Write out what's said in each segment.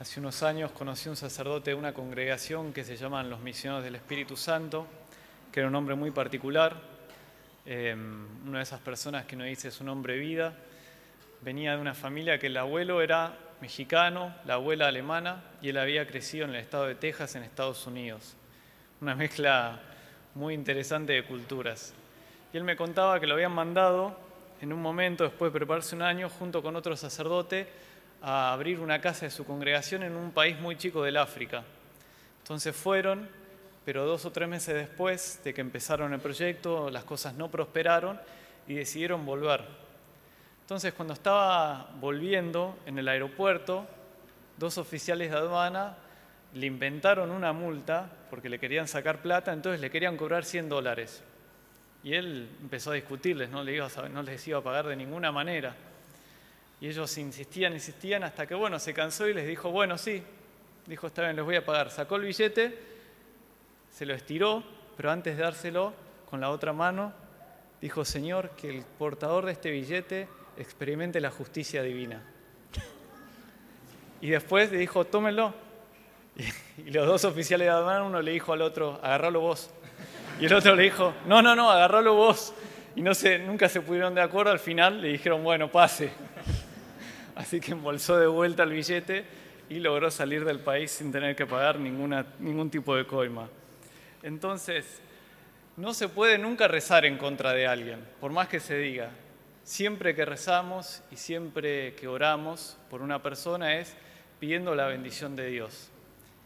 Hace unos años conocí a un sacerdote de una congregación que se llaman los Misioneros del Espíritu Santo, que era un hombre muy particular, em, una de esas personas que no dice su nombre vida. Venía de una familia que el abuelo era mexicano, la abuela alemana, y él había crecido en el estado de Texas, en Estados Unidos. Una mezcla muy interesante de culturas. Y él me contaba que lo habían mandado en un momento, después de prepararse un año, junto con otro sacerdote, a abrir una casa de su congregación en un país muy chico del África. Entonces fueron, pero dos o tres meses después de que empezaron el proyecto, las cosas no prosperaron y decidieron volver. Entonces cuando estaba volviendo en el aeropuerto, dos oficiales de aduana le inventaron una multa porque le querían sacar plata, entonces le querían cobrar 100 dólares. Y él empezó a discutirles, no, no les iba a pagar de ninguna manera. Y ellos insistían, insistían, hasta que, bueno, se cansó y les dijo, bueno, sí, dijo, está bien, les voy a pagar. Sacó el billete, se lo estiró, pero antes de dárselo con la otra mano, dijo, Señor, que el portador de este billete experimente la justicia divina. Y después le dijo, tómenlo. Y, los dos oficiales de aduana, uno le dijo al otro, agarralo vos. Y el otro le dijo, no, no, no, agarralo vos. Y no se, nunca se pudieron de acuerdo, al final le dijeron, bueno, pase. Así que embolsó de vuelta el billete y logró salir del país sin tener que pagar ninguna, ningún tipo de coima. Entonces, no se puede nunca rezar en contra de alguien, por más que se diga. Siempre que rezamos y siempre que oramos por una persona es pidiendo la bendición de Dios.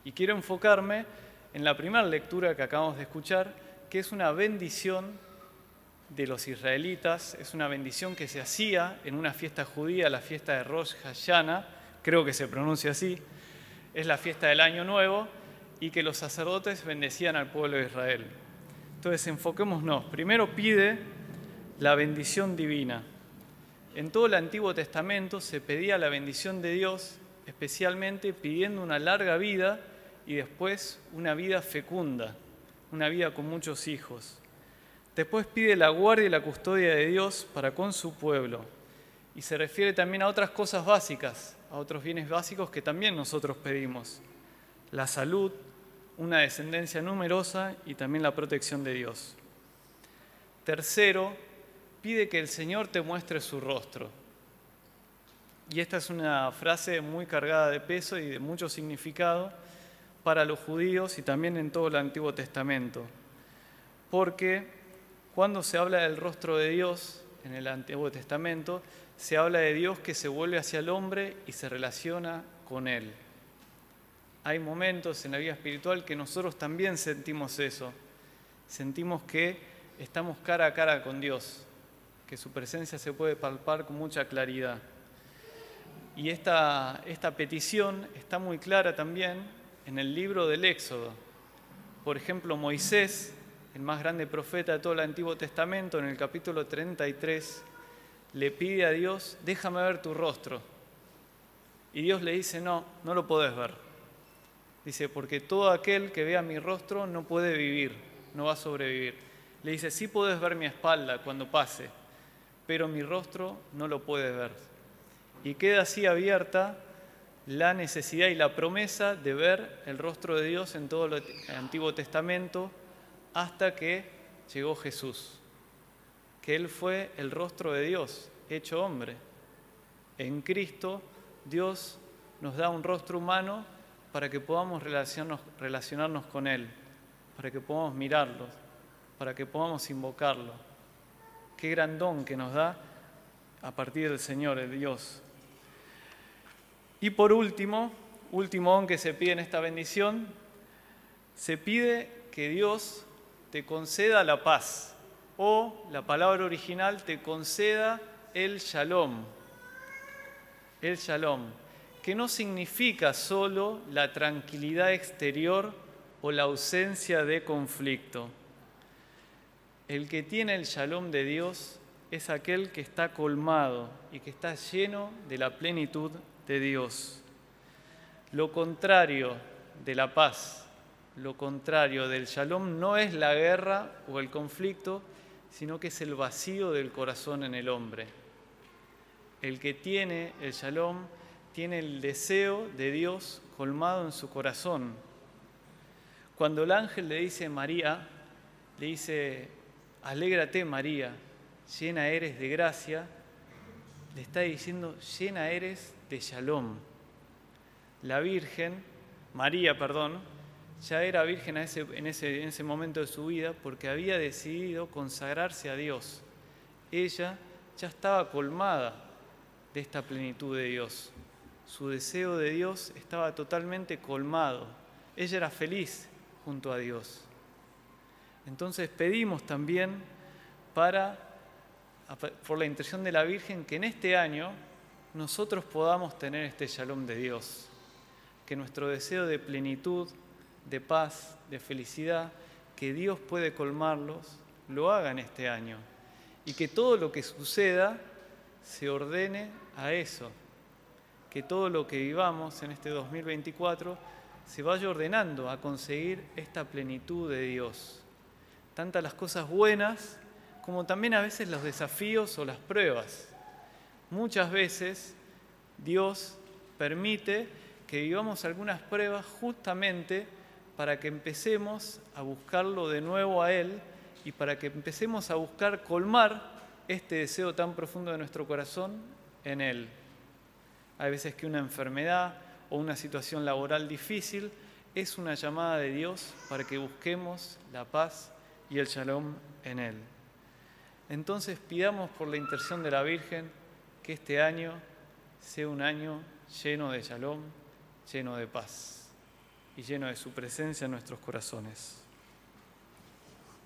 Y quiero enfocarme en la primera lectura que acabamos de escuchar, que es una bendición de los israelitas, es una bendición que se hacía en una fiesta judía, la fiesta de Rosh Hashanah, creo que se pronuncia así, es la fiesta del Año Nuevo, y que los sacerdotes bendecían al pueblo de Israel. Entonces, enfoquémonos. Primero pide la bendición divina. En todo el Antiguo Testamento se pedía la bendición de Dios, especialmente pidiendo una larga vida y después una vida fecunda, una vida con muchos hijos. Después pide la guardia y la custodia de Dios para con su pueblo. Y se refiere también a otras cosas básicas, a otros bienes básicos que también nosotros pedimos. La salud, una descendencia numerosa y también la protección de Dios. Tercero, pide que el Señor te muestre su rostro. Y esta es una frase muy cargada de peso y de mucho significado para los judíos y también en todo el Antiguo Testamento. Porque cuando se habla del rostro de Dios en el Antiguo Testamento, se habla de Dios que se vuelve hacia el hombre y se relaciona con él. Hay momentos en la vida espiritual que nosotros también sentimos eso. Sentimos que estamos cara a cara con Dios, que su presencia se puede palpar con mucha claridad. Y esta, esta petición está muy clara también en el libro del Éxodo. Por ejemplo, Moisés el más grande profeta de todo el Antiguo Testamento, en el capítulo 33, le pide a Dios, déjame ver tu rostro. Y Dios le dice, no, no lo podés ver. Dice, porque todo aquel que vea mi rostro no puede vivir, no va a sobrevivir. Le dice, sí puedes ver mi espalda cuando pase, pero mi rostro no lo puedes ver. Y queda así abierta la necesidad y la promesa de ver el rostro de Dios en todo el Antiguo Testamento hasta que llegó Jesús, que Él fue el rostro de Dios, hecho hombre. En Cristo Dios nos da un rostro humano para que podamos relacionarnos, con Él, para que podamos mirarlo, para que podamos invocarlo. Qué gran don que nos da a partir del Señor, el Dios. Y por último, último don que se pide en esta bendición, se pide que Dios te conceda la paz o la palabra original te conceda el shalom. El shalom, que no significa solo la tranquilidad exterior o la ausencia de conflicto. El que tiene el shalom de Dios es aquel que está colmado y que está lleno de la plenitud de Dios. Lo contrario de la paz lo contrario del shalom no es la guerra o el conflicto, sino que es el vacío del corazón en el hombre. El que tiene el shalom tiene el deseo de Dios colmado en su corazón. Cuando el ángel le dice María, le dice, alégrate María, llena eres de gracia, le está diciendo, llena eres de shalom. La Virgen, María, perdón, ya era virgen en, ese, en ese momento de su vida porque había decidido consagrarse a Dios. Ella ya estaba colmada de esta plenitud de Dios. Su deseo de Dios estaba totalmente colmado. Ella era feliz junto a Dios. Entonces pedimos también para, por la intención de la Virgen, que en este año nosotros podamos tener este shalom de Dios, que nuestro deseo de plenitud, de paz, de felicidad, que Dios puede colmarlos, lo haga en este año y que todo lo que suceda se ordene a eso, que todo lo que vivamos en este 2024 se vaya ordenando a conseguir esta plenitud de Dios. Tantas las cosas buenas como también a veces los desafíos o las pruebas. Muchas veces Dios permite que vivamos algunas pruebas justamente para que empecemos a buscarlo de nuevo a Él y para que empecemos a buscar colmar este deseo tan profundo de nuestro corazón en Él. Hay veces que una enfermedad o una situación laboral difícil es una llamada de Dios para que busquemos la paz y el shalom en Él. Entonces pidamos por la intención de la Virgen que este año sea un año lleno de shalom, lleno de paz y lleno de su presencia en nuestros corazones.